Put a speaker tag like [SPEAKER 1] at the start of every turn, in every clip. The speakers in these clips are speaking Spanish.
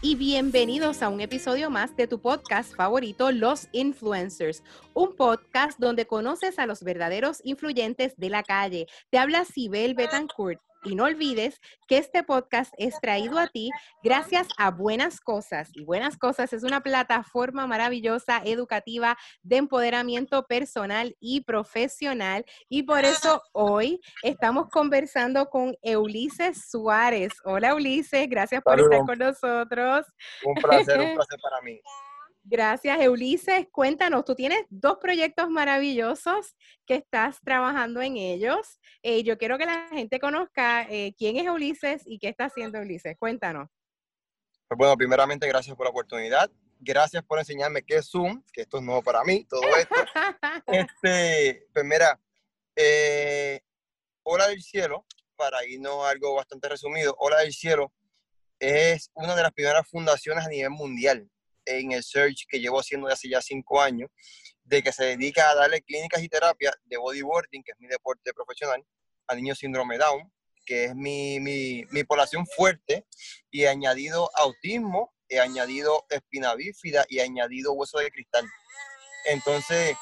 [SPEAKER 1] Y bienvenidos a un episodio más de tu podcast favorito, Los Influencers, un podcast donde conoces a los verdaderos influyentes de la calle. Te habla Sibel Betancourt y no olvides que este podcast es traído a ti gracias a Buenas Cosas. Y Buenas Cosas es una plataforma maravillosa, educativa, de empoderamiento personal y profesional. Y por eso hoy estamos conversando con Ulises Suárez. Hola Ulises, gracias por estar con nosotros.
[SPEAKER 2] Un placer, un placer para mí.
[SPEAKER 1] Gracias, Ulises. Cuéntanos, tú tienes dos proyectos maravillosos que estás trabajando en ellos. Eh, yo quiero que la gente conozca eh, quién es Ulises y qué está haciendo Ulises. Cuéntanos.
[SPEAKER 2] Pues bueno, primeramente, gracias por la oportunidad. Gracias por enseñarme qué es Zoom, que esto es nuevo para mí, todo esto. este, pues mira, eh, Hola del Cielo, para irnos a algo bastante resumido, Hola del Cielo es una de las primeras fundaciones a nivel mundial en el search que llevo haciendo hace ya cinco años, de que se dedica a darle clínicas y terapias de bodyboarding, que es mi deporte profesional, a niños síndrome Down, que es mi, mi, mi población fuerte, y he añadido autismo, he añadido espina bífida y he añadido hueso de cristal. Entonces,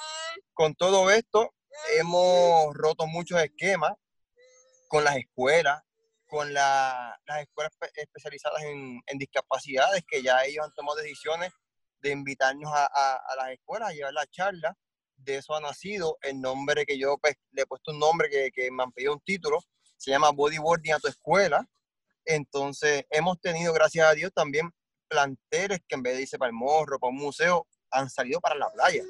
[SPEAKER 2] con todo esto, hemos roto muchos esquemas con las escuelas, con las escuelas especializadas en, discapacidades, que ya ellos han tomado decisiones de invitarnos a, las escuelas a llevar la charla. De eso ha nacido el nombre que yo pues, le he puesto un nombre que, que me han pedido un título, se llama Bodyboarding a tu escuela. Entonces, hemos tenido, gracias a Dios, también planteles que en vez de irse para el morro, para un museo, han salido para la playa,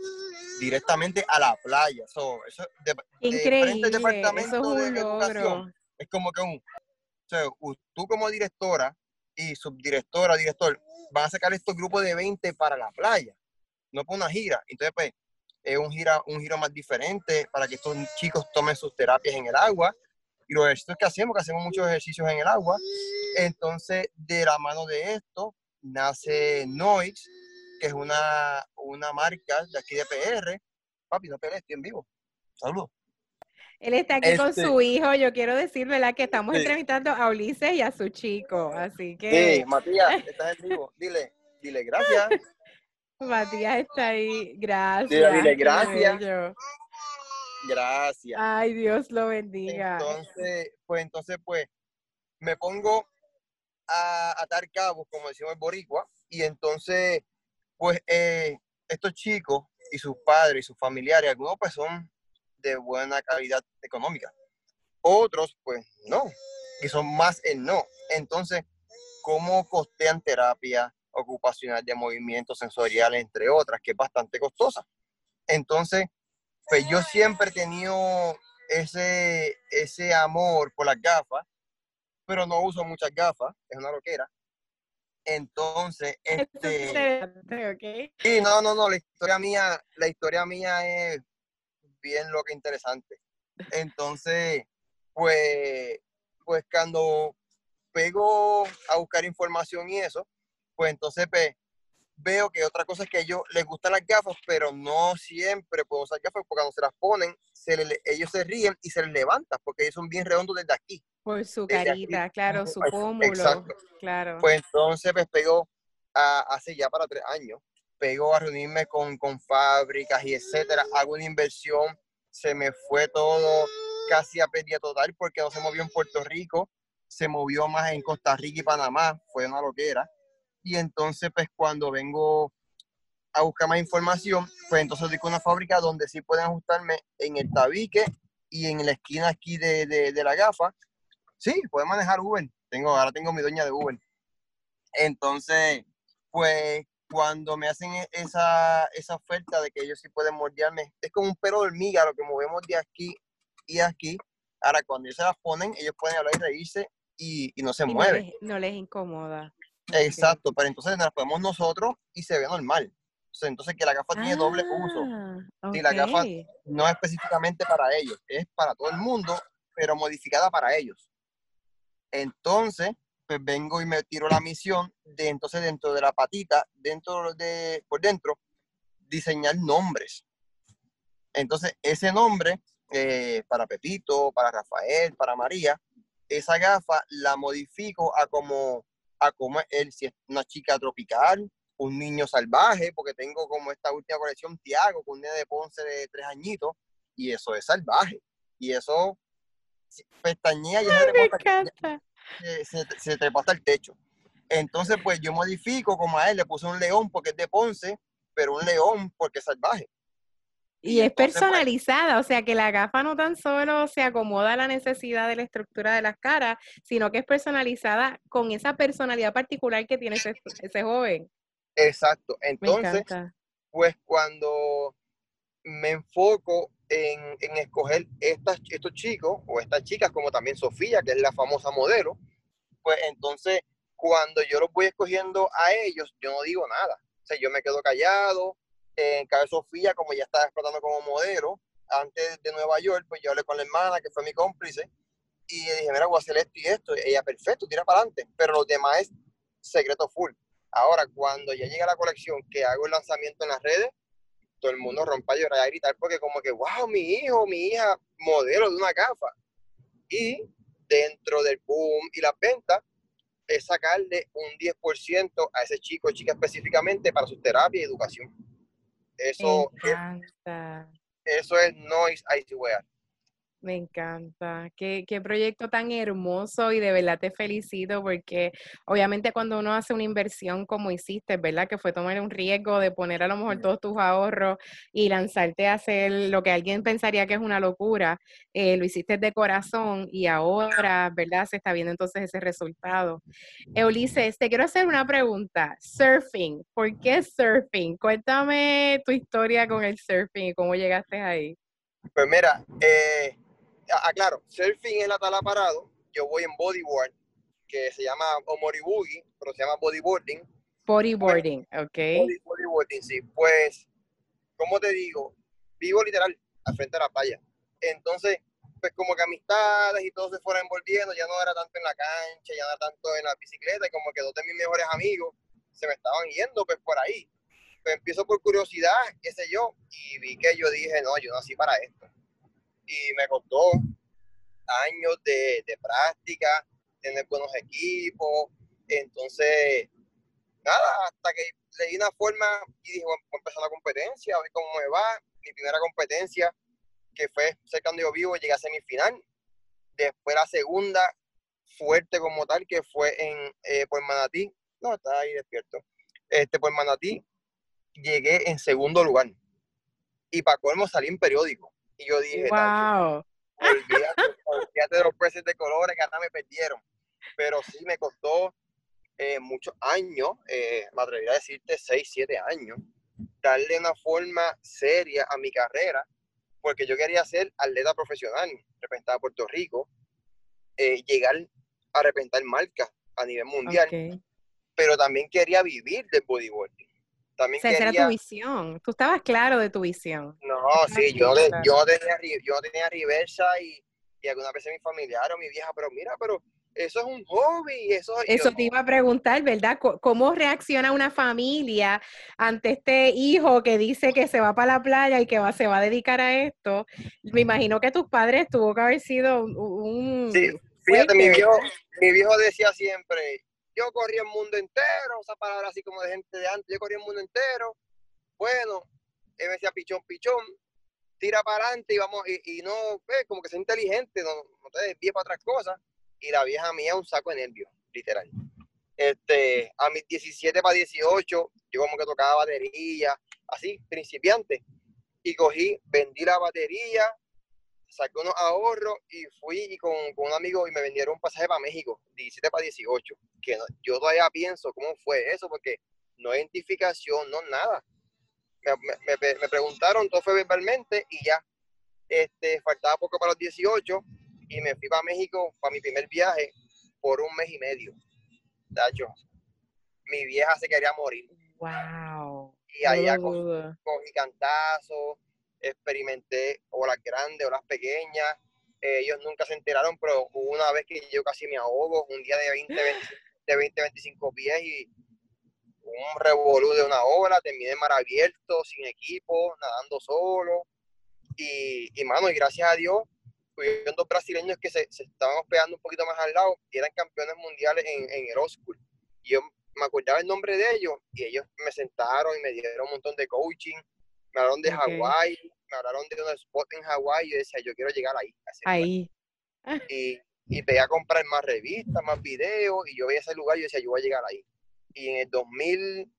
[SPEAKER 2] directamente a la playa. eso de,
[SPEAKER 1] Increíble, departamento
[SPEAKER 2] de educación es como que un, tú como directora y subdirectora, director, van a sacar estos grupos de 20 para la playa, no para una gira. Entonces, pues, es un, gira, un giro más diferente para que estos chicos tomen sus terapias en el agua. Y los ejercicios que hacemos, que hacemos muchos ejercicios en el agua. Entonces, de la mano de esto, nace Noise, que es una, una marca de aquí de PR. Papi, no pelees, estoy en vivo. Saludos.
[SPEAKER 1] Él está aquí con su este hijo. Yo quiero decir, ¿verdad? Que estamos entrevistando a Ulises y a su chico. Así que.
[SPEAKER 2] Sí, Matías, estás en vivo. Dile, dile gracias.
[SPEAKER 1] Matías está ahí. Gracias.
[SPEAKER 2] Dile, dile gracias. Gracias.
[SPEAKER 1] Ay, Dios lo bendiga.
[SPEAKER 2] Entonces, pues, entonces, pues, me pongo a atar cabos, como decimos en Boricua, y entonces, pues, eh, estos chicos y sus padres y sus familiares, algunos pues son de buena calidad económica. Otros, pues no, y son más el no. Entonces, ¿cómo costean terapia ocupacional de movimiento sensorial, entre otras, que es bastante costosa? Entonces, pues yo siempre he tenido ese, ese amor por las gafas, pero no uso muchas gafas, es una loquera. Entonces, este... Sí, no, no, no, la historia mía, la historia mía es bien lo que interesante. Entonces, pues, pues cuando pego a buscar información y eso, pues entonces pues, veo que otra cosa es que a ellos les gustan las gafas, pero no siempre pueden usar gafas porque cuando se las ponen, se ellos se ríen y se les levantan porque ellos son bien redondos desde aquí.
[SPEAKER 1] Por su carita, claro, su pómulo. Exacto. Claro.
[SPEAKER 2] Pues entonces pues pego a, hace ya para tres años pego a reunirme con, con fábricas y etcétera, hago una inversión, se me fue todo casi a pérdida total porque no se movió en Puerto Rico, se movió más en Costa Rica y Panamá, fue una loquera. Y entonces, pues cuando vengo a buscar más información, pues entonces digo una fábrica donde sí pueden ajustarme en el tabique y en la esquina aquí de, de, la gafa. Sí, pueden manejar Uber. Tengo, ahora tengo mi dueña de Uber. Entonces, pues cuando me hacen e, esa, esa oferta de que ellos sí pueden moldearme, es como un pelo de hormiga lo que movemos de aquí y aquí. Ahora, cuando ellos se las ponen, ellos pueden hablar y reírse y, y no se mueven.
[SPEAKER 1] No les, incomoda.
[SPEAKER 2] Exacto, pero entonces nos las ponemos nosotros y se ve normal. Entonces, que la gafa tiene doble uso. Y ah, la gafa no es específicamente para ellos, es para todo el mundo, pero modificada para ellos. Entonces, pues vengo y me tiro la misión de entonces dentro de la patita, dentro de, por dentro, diseñar nombres. Entonces, ese nombre, eh, para Pepito, para Rafael, para María, esa gafa la modifico a como, a cómo es él, si es una chica tropical, un niño salvaje, porque tengo como esta última colección Tiago, con un niño de Ponce de tres añitos, y eso es salvaje. Y eso pestañea y se, se, trepa hasta el techo. Entonces, pues yo modifico como a él, le puse un león porque es de Ponce, pero un león porque es salvaje.
[SPEAKER 1] Y, es pues personalizada, o sea que la gafa no tan solo se acomoda a la necesidad de la estructura de las caras, sino que es personalizada con esa personalidad particular que tiene ese, ese joven.
[SPEAKER 2] Exacto. Entonces, pues cuando me enfoco en, escoger estas, estos chicos o estas chicas, como también Sofía, que es la famosa modelo, pues entonces cuando yo los voy escogiendo a ellos, yo no digo nada. O sea, yo me quedo callado, en Cabe Sofía, como ya estaba explotando como modelo, antes de Nueva York, pues yo hablé con la hermana, que fue mi cómplice, y dije, mira, voy a hacer esto y esto. Ella, perfecto, tira para adelante. Pero los demás es secreto full. Ahora, cuando ya llega la colección, que hago el lanzamiento en las redes, todo el mundo rompa a llorar y a gritar porque como que, wow, mi hijo, mi hija, modelo de una gafa. Y dentro del boom y las ventas, es sacarle un 10% a ese chico o chica específicamente para su terapia y educación. Eso, es, eso es Noise Wear.
[SPEAKER 1] Me encanta. Qué, qué, proyecto tan hermoso y de verdad te felicito porque obviamente cuando uno hace una inversión como hiciste, ¿verdad? Que fue tomar un riesgo de poner a lo mejor todos tus ahorros y lanzarte a hacer lo que alguien pensaría que es una locura, eh, lo hiciste de corazón y ahora, ¿verdad? Se está viendo entonces ese resultado. Eulises, te quiero hacer una pregunta. Surfing, ¿por qué surfing? Cuéntame tu historia con el surfing y cómo llegaste ahí.
[SPEAKER 2] Pues mira, eh, Ah, ah, claro, surfing es la tala parado, yo voy en bodyboard, que se llama Omori Boogie, pero se llama bodyboarding.
[SPEAKER 1] Bodyboarding, ok.
[SPEAKER 2] bodyboarding, sí. Pues, como te digo, vivo literal al frente de la playa. Entonces, pues como que amistades y todo se fueron envolviendo, ya no era tanto en la cancha, ya no era tanto en la bicicleta, y como que dos de mis mejores amigos se me estaban yendo pues por ahí. Pues empiezo por curiosidad, qué sé yo, y vi que yo dije, no, yo nací para esto y me costó años de, de práctica, tener buenos equipos. Entonces, nada, hasta que le di una forma y dije, voy a empezar la competencia, a ver cómo me va. Mi primera competencia, que fue cerca donde yo vivo, llegué a semifinal. Después la segunda, fuerte como tal, que fue en eh, por Manatí. No, está ahí despierto. Este, por Manatí, llegué en segundo lugar. Y para colmo salí en periódico. Y yo dije, wow. olvídate, de los precios de colores que hasta me perdieron. Pero sí me costó eh, muchos años, eh, me atrevería a decirte 6, 7 años, darle una forma seria a mi carrera, porque yo quería ser atleta profesional, representar a Puerto Rico, eh, llegar a representar marcas a nivel mundial, pero también quería vivir del bodyboarding. También
[SPEAKER 1] o sea, esa era tu visión. Tú estabas claro de tu visión.
[SPEAKER 2] No, sí, yo, yo, tenía, yo tenía reversa y, y alguna vez mi familiar o mi vieja, pero mira, pero eso es un hobby. Eso,
[SPEAKER 1] eso te iba a preguntar, ¿verdad? ¿Cómo reacciona una familia ante este hijo que dice que se va para la playa y que va, se va a dedicar a esto? Me imagino que tus padres tuvo que haber sido un...
[SPEAKER 2] Sí, fíjate, mi viejo, mi viejo decía siempre, yo corrí el mundo entero, o sea, palabra así como de gente de antes, yo corrí el mundo entero. Bueno, él me decía pichón, pichón, tira para adelante y vamos, y, no, pues, como que sea inteligente, no, no te desvíes para otras cosas. Y la vieja mía un saco de nervios, literal. Este, a mis 17 para 18, yo como que tocaba batería, así, principiante. Y cogí, vendí la batería, saqué unos ahorros y fui con, con, un amigo y me vendieron un pasaje para México, 17 para 18, que yo todavía pienso cómo fue eso, porque no identificación, no nada. Me, me, me, preguntaron, todo fue verbalmente y ya, este, faltaba poco para los 18 y me fui para México para mi primer viaje por un mes y medio. Dacho, mi vieja se quería morir.
[SPEAKER 1] Wow.
[SPEAKER 2] Y allá cogí cantazos, experimenté olas grandes, olas pequeñas. Eh, ellos nunca se enteraron, pero hubo una vez que yo casi me ahogo, un día de 20, 20, 25 pies y un revolú de una ola, terminé mar abierto, sin equipo, nadando solo. Y, y mano, y gracias a Dios, hubieron dos brasileños que se, se, estaban hospedando un poquito más al lado y eran campeones mundiales en, en el Oscar. yo me acordaba el nombre de ellos y ellos me sentaron y me dieron un montón de coaching, me hablaron de Hawái, me hablaron de un spot en Hawái y yo decía, yo quiero llegar ahí.
[SPEAKER 1] Ahí.
[SPEAKER 2] Y, y pegué a comprar más revistas, más videos y yo veía ese lugar y yo decía, yo voy a llegar ahí. Y en el 2000,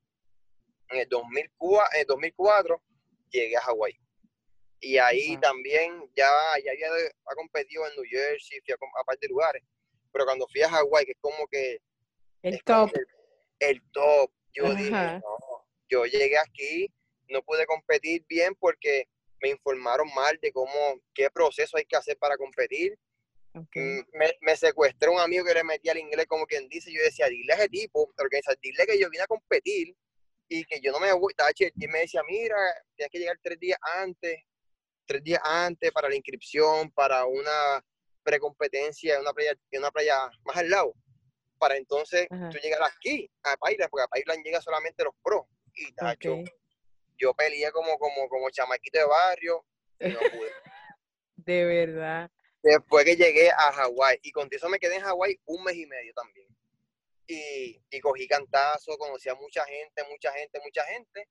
[SPEAKER 2] en el 2004, en el 2004 llegué a Hawái. Y ahí también ya, ya había, competido en New Jersey, fui a, a par de lugares. Pero cuando fui a Hawái, que es como que...
[SPEAKER 1] El top.
[SPEAKER 2] El, top. Yo dije, no, yo llegué aquí, no pude competir bien porque me informaron mal de cómo, qué proceso hay que hacer para competir. Mm, me, me, secuestré un amigo que le metía al inglés como quien dice, yo decía, dile a ese tipo, dile que yo vine a competir y que yo no me voy, y me decía, mira, tienes que llegar tres días antes, tres días antes para la inscripción, para una precompetencia en una playa, en una playa más al lado, para entonces tú llegar aquí a Pipeline, porque a Pipeline llega solamente los pros. Y tacho, yo peleé como, como, como chamaquito de barrio y no pude.
[SPEAKER 1] de verdad.
[SPEAKER 2] Después que llegué a Hawái, y con eso me quedé en Hawái un mes y medio también. Y, y cogí cantazo, conocí a mucha gente, mucha gente, mucha gente.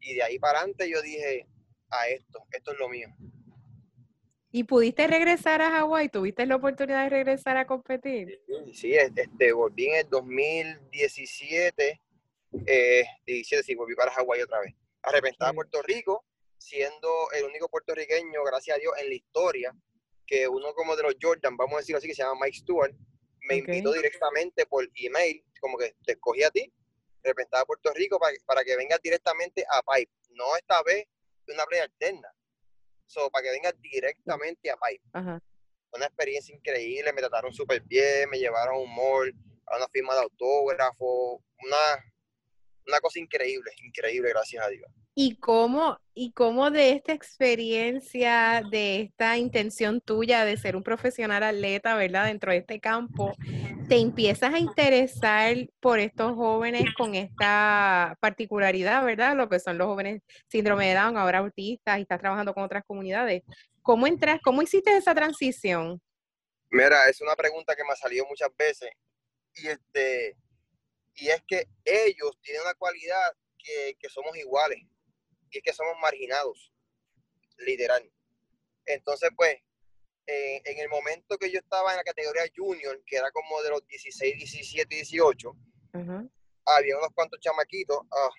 [SPEAKER 2] Y de ahí para adelante yo dije, a esto, esto es lo mío.
[SPEAKER 1] ¿Y pudiste regresar a Hawái? ¿Tuviste la oportunidad de regresar a competir?
[SPEAKER 2] Sí, este, volví en el 2017, eh, 17, sí, volví para Hawái otra vez. A representar a Puerto Rico, siendo el único puertorriqueño, gracias a Dios, en la historia, que uno como de los Jordan, vamos a decirlo así, que se llama Mike Stewart, me invitó directamente por email, como que te escogí a ti, representar a Puerto Rico para, para que vengas directamente a Pipe. No esta vez una playa alterna. So, para que venga directamente a Pipe. Una experiencia increíble, me trataron súper bien, me llevaron a un mall, a una firma de autógrafo, una, una cosa increíble, increíble, gracias a Dios.
[SPEAKER 1] ¿Y cómo, ¿Y cómo de esta experiencia, de esta intención tuya de ser un profesional atleta, ¿verdad? Dentro de este campo, te empiezas a interesar por estos jóvenes con esta particularidad, ¿verdad? Lo que son los jóvenes síndrome de Down, ahora autistas, y estás trabajando con otras comunidades. ¿Cómo entras, cómo hiciste esa transición?
[SPEAKER 2] Mira, es una pregunta que me ha salido muchas veces. Y este, y es que ellos tienen una cualidad que, que somos iguales y es que somos marginados, literal. Entonces, pues, eh, en el momento que yo estaba en la categoría junior, que era como de los 16, 17, 18, había unos cuantos chamaquitos. Ah,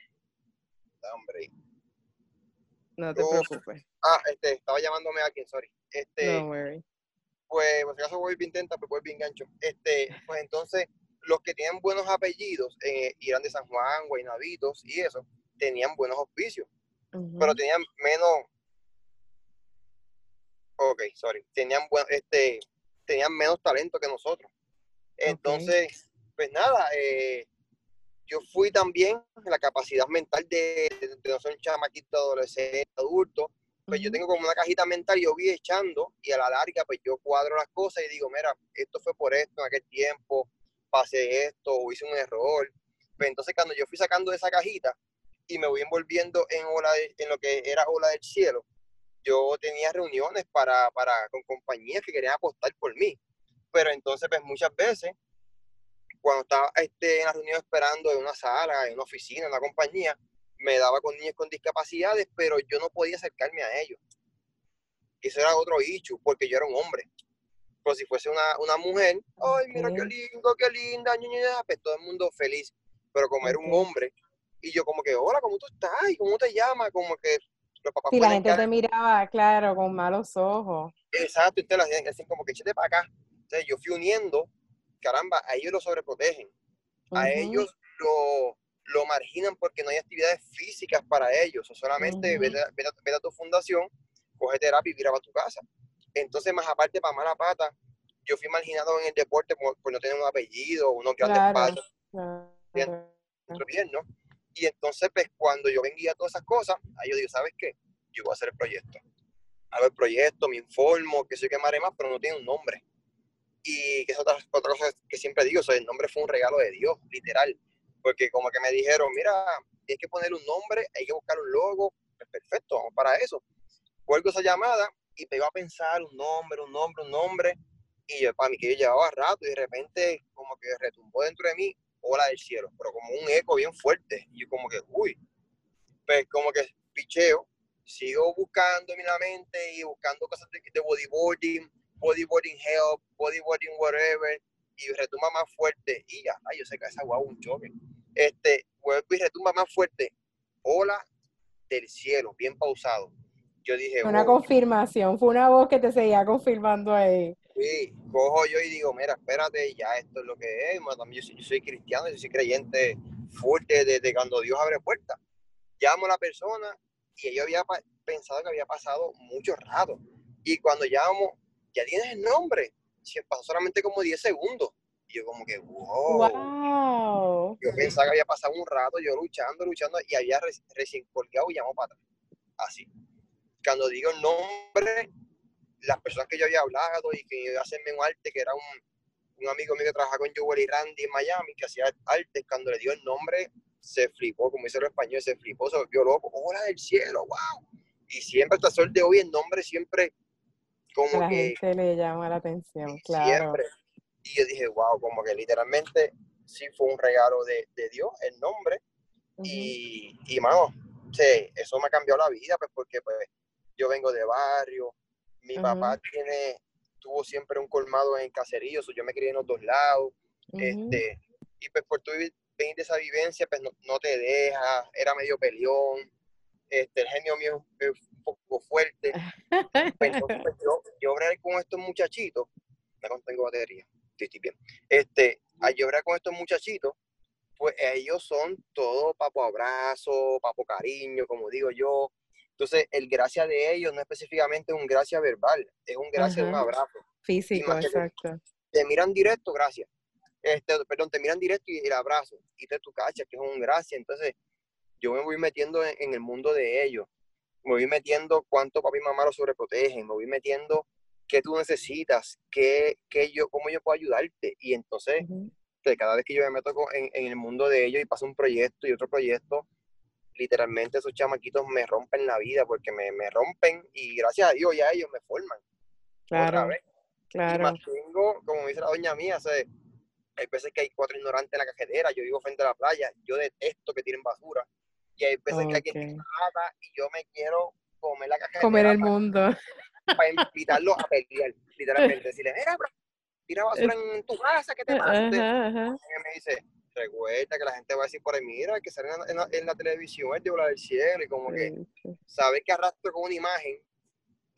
[SPEAKER 2] hombre.
[SPEAKER 1] No te preocupes.
[SPEAKER 2] Ah, este, estaba llamándome a alguien, sorry. Este, no worry. Pues, por si acaso voy bien intenta, pues voy bien gancho. Este, pues entonces, los que tienen buenos apellidos, eh, eran de San Juan, Guaynabitos y eso, tenían buenos auspicios pero tenían menos, ok, sorry, tenían, este, tenían menos talento que nosotros. Entonces, pues nada, eh, yo fui también la capacidad mental de, no ser un chamaquito adolescente, adulto, pues yo tengo como una cajita mental, yo vi echando y a la larga pues yo cuadro las cosas y digo, mira, esto fue por esto en aquel tiempo, pasé esto o hice un error. Pues entonces cuando yo fui sacando de esa cajita, y me voy envolviendo en, ola en lo que era Ola del Cielo, yo tenía reuniones para, para, con compañías que querían apostar por mí. Pero entonces, pues muchas veces, cuando estaba este, en la reunión esperando en una sala, en una oficina, en una compañía, me daba con niños con discapacidades, pero yo no podía acercarme a ellos. Eso era otro issue, porque yo era un hombre. Pero si fuese una, una mujer, ay, mira qué lindo, qué linda, pues todo el mundo feliz. Pero como era un hombre, y yo como que, hola, ¿cómo tú estás? ¿Y cómo te llamas? Como que
[SPEAKER 1] los papás... Y la gente te miraba, claro, con malos ojos.
[SPEAKER 2] Exacto, y entonces la como que échate para acá. Entonces yo fui uniendo, caramba, a ellos lo sobreprotegen. A ellos lo, lo marginan porque no hay actividades físicas para ellos. O solamente uh a, tu fundación, coge terapia y vira a tu casa. Entonces, más aparte, para mala pata, yo fui marginado en el deporte por, no tener un apellido, unos grandes claro, padres. Claro. Bien, ¿no? Y entonces, pues, cuando yo venía a todas esas cosas, ahí yo digo, ¿sabes qué? Yo voy a hacer el proyecto. Hago el proyecto, me informo, que soy que más, pero no tiene un nombre. Y que es otra, otra cosa que siempre digo, o el nombre fue un regalo de Dios, literal. Porque como que me dijeron, mira, hay que poner un nombre, hay que buscar un logo. Pues perfecto, vamos para eso. Cuelgo esa llamada y me iba a pensar un nombre, un nombre, un nombre. Y yo, para mí que yo llevaba rato y de repente como que retumbó dentro de mí ola del cielo, pero como un eco bien fuerte. Y yo como que, uy, pues como que picheo, sigo buscando en la mente y buscando cosas de, bodyboarding, bodyboarding help, bodyboarding whatever, y retumba más fuerte. Y ya, ay, yo sé que esa guau un choque. Este, vuelvo y retumba más fuerte. Ola del cielo, bien pausado. Yo dije,
[SPEAKER 1] una confirmación, fue una voz que te seguía confirmando ahí.
[SPEAKER 2] Sí, cojo yo y digo, mira, espérate, ya esto es lo que es. Yo soy, yo soy cristiano, yo soy creyente fuerte desde cuando Dios abre puertas. Llamo a la persona y yo había pensado que había pasado mucho rato. Y cuando llamo, ya tienes el nombre. Si pasó solamente como 10 segundos. Y yo como que, wow. Yo pensaba que había pasado un rato yo luchando, luchando y había recién colgado y llamó para atrás. Así. Cuando digo el nombre, las personas que yo había hablado y que iba a hacerme un arte, que era un, un amigo mío que trabajaba con Joel y Randy en Miami, que hacía arte, cuando le dio el nombre, se flipó, como dice los español, se flipó, se volvió loco, hola del cielo, wow. Y siempre hasta sol de hoy el nombre siempre como
[SPEAKER 1] la
[SPEAKER 2] que...
[SPEAKER 1] Gente le llama la atención, claro. Siempre.
[SPEAKER 2] Y yo dije, wow, como que literalmente sí fue un regalo de, de Dios, el nombre. Y, y, mano, sí, eso me ha cambiado la vida, pues porque pues yo vengo de barrio, mi papá tiene, tuvo siempre un colmado en caserío, yo me crié en los dos lados, este, y pues por tu venir de esa vivencia, pues no, te deja, era medio peleón, este, el genio mío es un poco fuerte, pues, pues, yo, yo con estos muchachitos, no tengo batería, estoy, bien, este, a yo con estos muchachitos, pues ellos son todo papo abrazo, papo cariño, como digo yo, entonces, el gracia de ellos no específicamente un gracia verbal, es un gracia de un abrazo.
[SPEAKER 1] Físico, exacto.
[SPEAKER 2] Te, miran directo, gracias. Este, perdón, te miran directo y el abrazo. Y te tu cacha, que es un gracia. Entonces, yo me voy metiendo en, el mundo de ellos. Me voy metiendo cuánto papi y mamá lo sobreprotegen. Me voy metiendo qué tú necesitas, qué, qué yo, cómo yo puedo ayudarte. Y entonces, cada vez que yo me meto en, en el mundo de ellos y paso un proyecto y otro proyecto, literalmente esos chamaquitos me rompen la vida porque me, me rompen y gracias a Dios ya ellos me forman.
[SPEAKER 1] Claro. Claro.
[SPEAKER 2] Y mantengo, como dice la doña mía, hay veces que hay cuatro ignorantes en la cajetera, yo vivo frente a la playa, yo detesto que tiren basura. Y hay veces que alguien me mata y yo me quiero comer la cajetera.
[SPEAKER 1] Comer el mundo.
[SPEAKER 2] Para invitarlos a pelear, literalmente. Decirle, mira, tira basura en tu casa, ¿qué te pasa? Y me dice, recuerda que la gente va a decir por ahí, mira, que sale en la, en la, televisión el de del cielo y como que sabe que arrastro con una imagen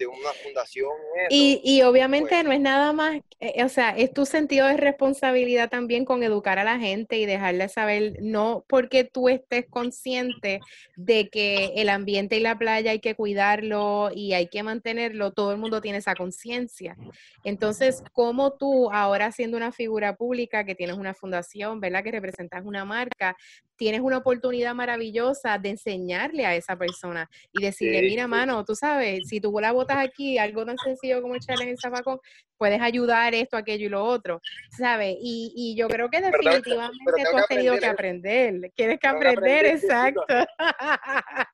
[SPEAKER 2] de una fundación.
[SPEAKER 1] y, y, obviamente pues no es nada más, eh, o sea, es tu sentido de responsabilidad también con educar a la gente y dejarle saber, no porque tú estés consciente de que el ambiente y la playa hay que cuidarlo y hay que mantenerlo, todo el mundo tiene esa conciencia. Entonces, como tú, ahora siendo una figura pública, que tienes una fundación, ¿verdad? Que representas una marca, tienes una oportunidad maravillosa de enseñarle a esa persona y decirle, mira, mano, tú sabes, si tú la botas aquí, algo tan sencillo como echarle en el zapacón, puedes ayudar esto, aquello y lo otro, ¿sabes? Y, y yo creo que definitivamente tú has tenido que aprender, tienes que aprender, exacto.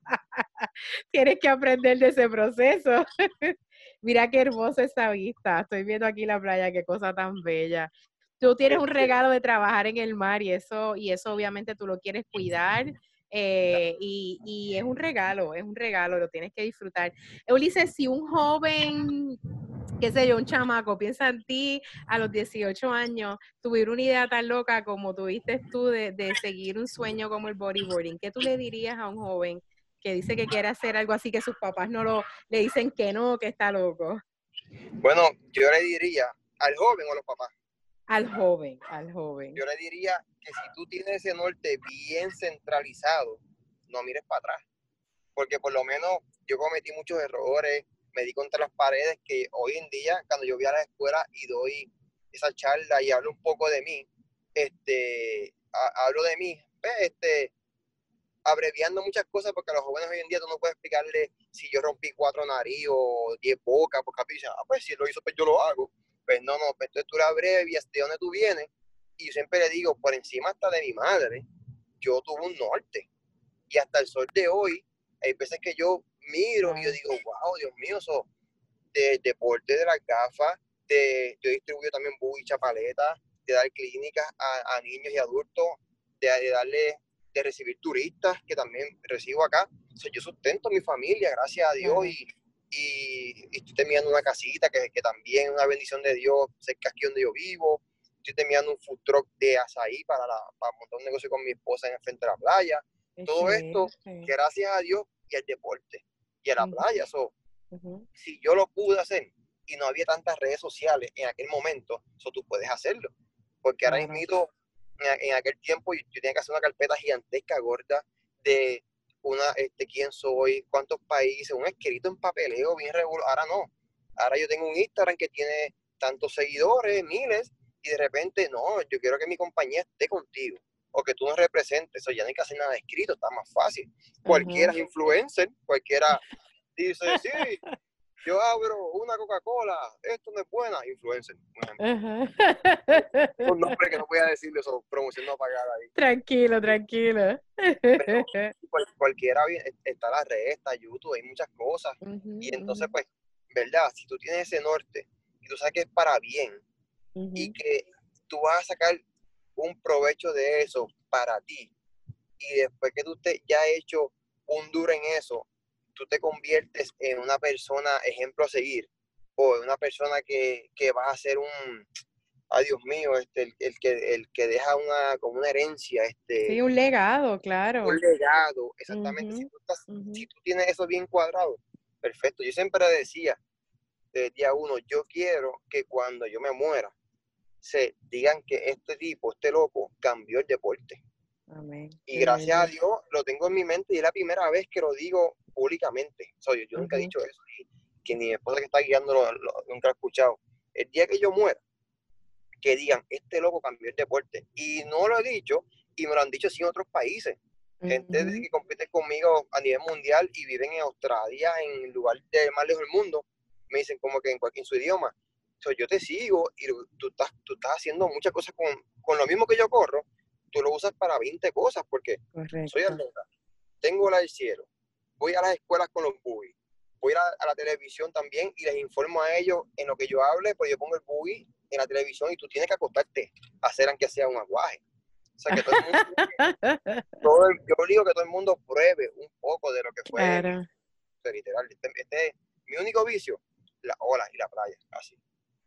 [SPEAKER 1] tienes que aprender de ese proceso. Mira qué hermosa esa vista. Estoy viendo aquí la playa, qué cosa tan bella tú tienes un regalo de trabajar en el mar y eso, y eso obviamente tú lo quieres cuidar. Eh, y, y, es un regalo, es un regalo, lo tienes que disfrutar. Ulises, si un joven, qué sé yo, un chamaco, piensa en ti a los 18 años, tuviera una idea tan loca como tuviste tú de, de seguir un sueño como el bodyboarding, ¿qué tú le dirías a un joven que dice que quiere hacer algo así que sus papás no lo, le dicen que no, que está loco?
[SPEAKER 2] Bueno, yo le diría al joven o a los papás
[SPEAKER 1] al joven, al joven.
[SPEAKER 2] Yo le diría que si tú tienes ese norte bien centralizado, no mires para atrás. Porque por lo menos yo cometí muchos errores, me di contra las paredes que hoy en día, cuando yo voy a la escuela y doy esa charla y hablo un poco de mí, este, hablo de mí, este, abreviando muchas cosas porque a los jóvenes hoy en día tú no puedes explicarle si yo rompí cuatro nariz o diez bocas, porque dicen, ah, pues si lo hizo, pues yo lo hago pues no, no, pues entonces tú la abrevias de dónde tú vienes, y yo siempre le digo, por encima hasta de mi madre, yo tuve un norte, y hasta el sol de hoy, hay veces que yo miro y yo digo, wow, Dios mío, eso, de deporte de las gafas, de, yo distribuyo también buggy chapaleta, de dar clínicas a, niños y adultos, de, darle, de recibir turistas, que también recibo acá. yo sustento a mi familia, gracias a Dios, y, y, estoy terminando una casita que, que también es una bendición de Dios, cerca aquí donde yo vivo. Estoy terminando un food truck de azaí para, para montar un negocio con mi esposa en el frente de la playa. Todo esto, gracias a Dios y al deporte y a la playa. So, Si yo lo pude hacer y no había tantas redes sociales en aquel momento, eso tú puedes hacerlo. Porque ahora mismo, en, aquel tiempo, yo, tenía que hacer una carpeta gigantesca, gorda, de una, este, quién soy, cuántos países, un escrito en papeleo bien regular. Ahora no. Ahora yo tengo un Instagram que tiene tantos seguidores, miles, y de repente, no, yo quiero que mi compañía esté contigo o que tú nos representes, eso ya no hay que hacer nada escrito, está más fácil. Cualquiera es influencer, cualquiera dice, sí, yo abro una Coca-Cola, esto no es buena, influencer, Un nombre que no voy a decirle eso, promoción no pagada ahí.
[SPEAKER 1] Tranquilo, tranquilo.
[SPEAKER 2] cualquiera, está la red, está YouTube, hay muchas cosas. y entonces, pues, ¿verdad? Si tú tienes ese norte y tú sabes que es para bien y que tú vas a sacar un provecho de eso para ti. Y después que tú te, ya has hecho un duro en eso, tú te conviertes en una persona ejemplo a seguir o en una persona que, que va a ser un, ay Dios mío, este, el, que, el que deja una, como una herencia. Este,
[SPEAKER 1] sí, un legado, claro.
[SPEAKER 2] Un legado, exactamente. si, tú estás, si tú tienes eso bien cuadrado, perfecto. Yo siempre decía, desde día uno, yo quiero que cuando yo me muera, se digan que este tipo, este loco, cambió el deporte. Y gracias a Dios lo tengo en mi mente y es la primera vez que lo digo públicamente. Soy yo, nunca he dicho eso. Y que mi esposa que está guiando nunca ha escuchado. El día que yo muera, que digan, este loco cambió el deporte. Y no lo he dicho, y me lo han dicho sí en otros países. Gente que compite conmigo a nivel mundial y viven en Australia, en el lugar de más lejos del mundo, me dicen como que en cualquier su idioma, yo te sigo y tú estás, tú estás haciendo muchas cosas con, con, lo mismo que yo corro, tú lo usas para 20 cosas, porque soy atleta, tengo la del cielo, voy a las escuelas con los buggy, voy a la, televisión también y les informo a ellos en lo que yo hable, pues yo pongo el buggy en la televisión y tú tienes que acostarte a hacer aunque sea un aguaje. O sea, que todo el mundo, yo digo que todo el mundo pruebe un poco de lo que fue. Literal, este, este, es mi único vicio, la ola y la playa, así.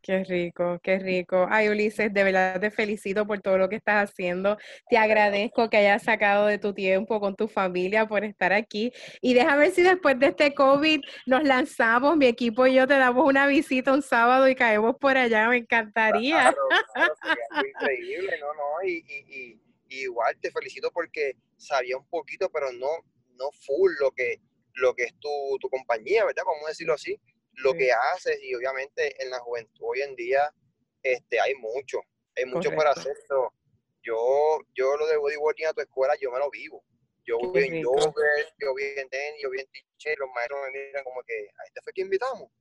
[SPEAKER 1] Qué rico, qué rico. Ay, Ulises, de verdad te felicito por todo lo que estás haciendo. Te agradezco que hayas sacado de tu tiempo con tu familia por estar aquí. Y déjame ver si después de este COVID nos lanzamos, mi equipo y yo te damos una visita un sábado y caemos por allá. Me encantaría.
[SPEAKER 2] increíble, ¿no? no y, y, y, igual te felicito porque sabía un poquito, pero no, no full lo que, lo que es tu, tu compañía, ¿verdad? Vamos a decirlo así lo que haces y obviamente en la juventud hoy en día este, hay mucho, hay mucho para hacer. yo, yo lo de bodyboarding a tu escuela, yo me lo vivo. Yo voy en yoga, yo voy en tenis, yo voy en teacher, los maestros me miran como que, ¿a este fue que invitamos?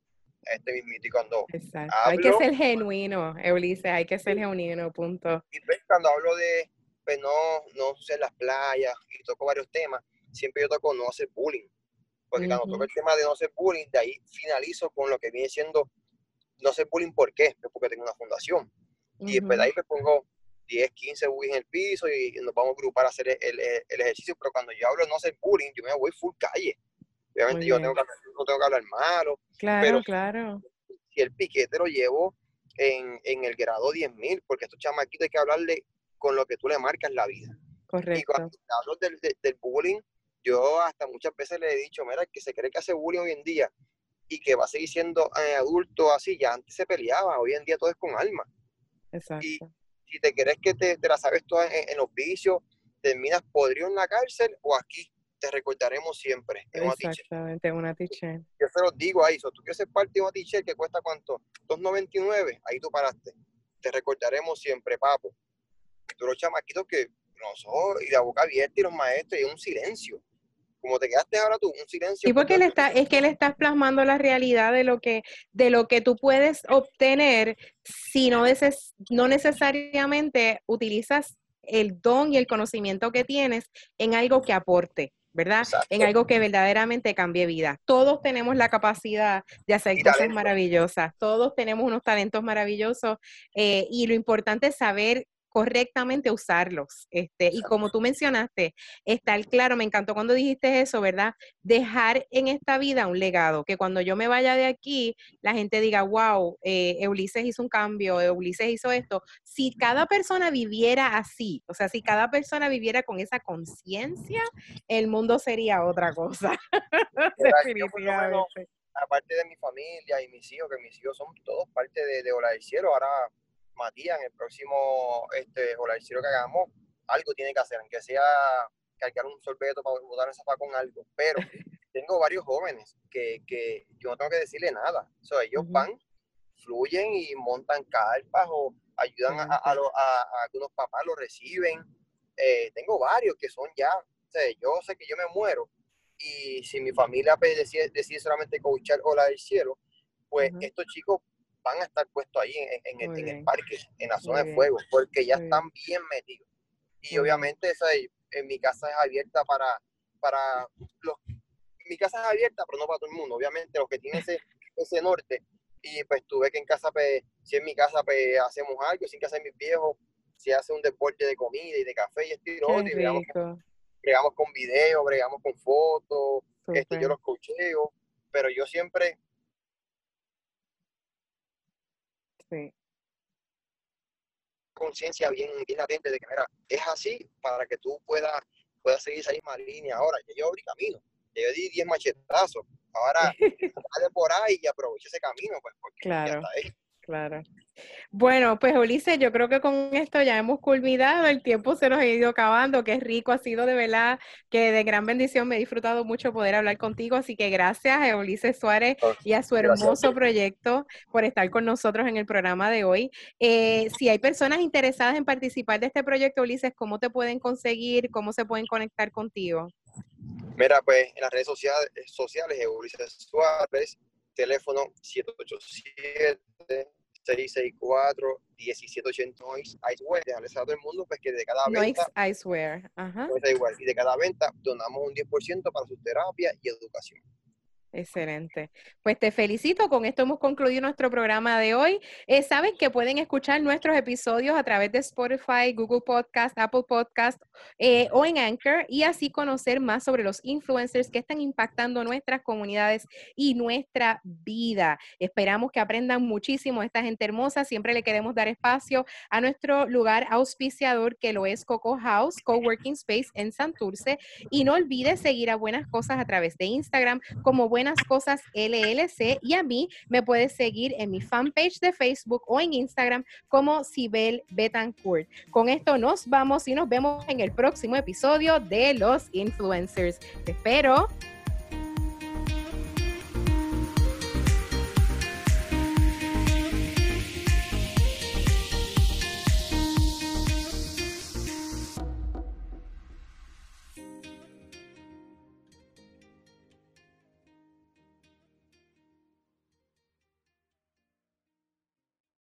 [SPEAKER 2] A este mismito y cuando
[SPEAKER 1] Exacto. hay que ser genuino, Eulise, hay que ser genuino, punto.
[SPEAKER 2] Y pues, cuando hablo de, pues no, no ser las playas y toco varios temas, siempre yo toco no hacer bullying porque cuando toco el tema de no ser bullying, de ahí finalizo con lo que viene siendo no ser bullying, ¿por qué? Pues porque tengo una fundación. Y después de ahí me pongo 10, 15 bullying en el piso y nos vamos a agrupar a hacer el, el, ejercicio, pero cuando yo hablo de no ser bullying, yo me voy full calle. Obviamente yo tengo que, no tengo que hablar malo.
[SPEAKER 1] Claro,
[SPEAKER 2] pero
[SPEAKER 1] claro.
[SPEAKER 2] Si el piquete lo llevo en, en el grado 10.000, porque estos chamaquitos hay que hablarle con lo que tú le marcas la vida.
[SPEAKER 1] Correcto.
[SPEAKER 2] Y cuando hablo del, del bullying, yo hasta muchas veces le he dicho, mira, que se cree que hace bullying hoy en día y que va a seguir siendo eh, adulto así, ya antes se peleaba, hoy en día todo es con alma.
[SPEAKER 1] Exacto.
[SPEAKER 2] Y si te crees que te, la sabes toda en, los vicios, terminas podrido en la cárcel o aquí te recordaremos siempre.
[SPEAKER 1] Exactamente, una teacher.
[SPEAKER 2] Yo se los digo ahí, tú quieres ser parte de una teacher que cuesta cuánto? 2.99, ahí tú paraste. Te recordaremos siempre, papo. Tú los chamaquitos que nosotros, y la boca abierta y los maestros y un silencio como te quedaste ahora tú, un silencio.
[SPEAKER 1] Y porque él está, es que le estás plasmando la realidad de lo que, de lo que tú puedes obtener si no, no necesariamente utilizas el don y el conocimiento que tienes en algo que aporte. ¿verdad? En algo que verdaderamente cambie vida. Todos tenemos la capacidad de hacer cosas maravillosas, todos tenemos unos talentos maravillosos eh, y lo importante es saber correctamente usarlos. Este, y como tú mencionaste, estar claro, me encantó cuando dijiste eso, ¿verdad? Dejar en esta vida un legado, que cuando yo me vaya de aquí, la gente diga, wow, eh, Ulises hizo un cambio, Ulises hizo esto. Si cada persona viviera así, o sea, si cada persona viviera con esa conciencia, el mundo sería otra cosa.
[SPEAKER 2] Definitivamente. aparte de mi familia y mis hijos, que mis hijos son todos parte de, de Ola del Cielo, ahora Matías, en el próximo este, que hagamos, algo tiene que hacer, aunque sea cargar un sorbeto para botar esa con algo. Pero tengo varios jóvenes que, que, yo no tengo que decirle nada. O ellos van, fluyen y montan carpas o ayudan a, a, a, algunos papás, lo reciben. Eh, tengo varios que son ya, o sea, yo sé que yo me muero y si mi familia pues, decide, decide solamente coachar Ola del Cielo, pues estos chicos van a estar puestos ahí en, el, parque, en la zona de fuego, porque ya están bien metidos. Y obviamente esa, en mi casa es abierta para, para los... Mi casa es abierta, pero no para todo el mundo. Obviamente los que tienen ese, ese norte. Y pues tuve que en casa, pues, si en mi casa pues, hacemos algo, si en casa de mis viejos, si hace un deporte de comida y de café y estilo, y bregamos, bregamos, con video, bregamos con fotos, este, yo los cocheo, pero yo siempre Conciencia bien, bien latente de que, mira, es así para que tú puedas, puedas seguir esa misma línea. Ahora, ya yo abrí camino, yo di 10 machetazos. Ahora, sale por ahí y aprovecha ese camino, pues, porque
[SPEAKER 1] claro. ya está ahí. Claro. Bueno, pues Ulises, yo creo que con esto ya hemos culminado, el tiempo se nos ha ido acabando, qué rico ha sido de verdad, que de gran bendición me he disfrutado mucho poder hablar contigo, así que gracias a Ulises Suárez y a su hermoso proyecto por estar con nosotros en el programa de hoy. Eh, si hay personas interesadas en participar de este proyecto, Ulises, ¿cómo te pueden conseguir? ¿Cómo se pueden conectar contigo?
[SPEAKER 2] Mira, pues en las redes sociales, sociales Ulises Suárez, teléfono 787 664 1780 Icewear, dejarle saber a todo el mundo pues que de cada venta
[SPEAKER 1] Noise Icewear, ajá.
[SPEAKER 2] Pues, igual, y de cada venta donamos un 10% para su terapia y educación.
[SPEAKER 1] Excelente. Pues te felicito. Con esto hemos concluido nuestro programa de hoy. Eh, Saben que pueden escuchar nuestros episodios a través de Spotify, Google Podcast, Apple Podcast eh, o en Anchor y así conocer más sobre los influencers que están impactando nuestras comunidades y nuestra vida. Esperamos que aprendan muchísimo esta gente hermosa. Siempre le queremos dar espacio a nuestro lugar auspiciador que lo es Coco House, Coworking Space en Santurce. Y no olvides seguir a Buenas Cosas a través de Instagram como Buenas Buenas Cosas LLC y a mí me puedes seguir en mi fanpage de Facebook o en Instagram como Sibel Betancourt. Con esto nos vamos y nos vemos en el próximo episodio de Los Influencers. Te espero.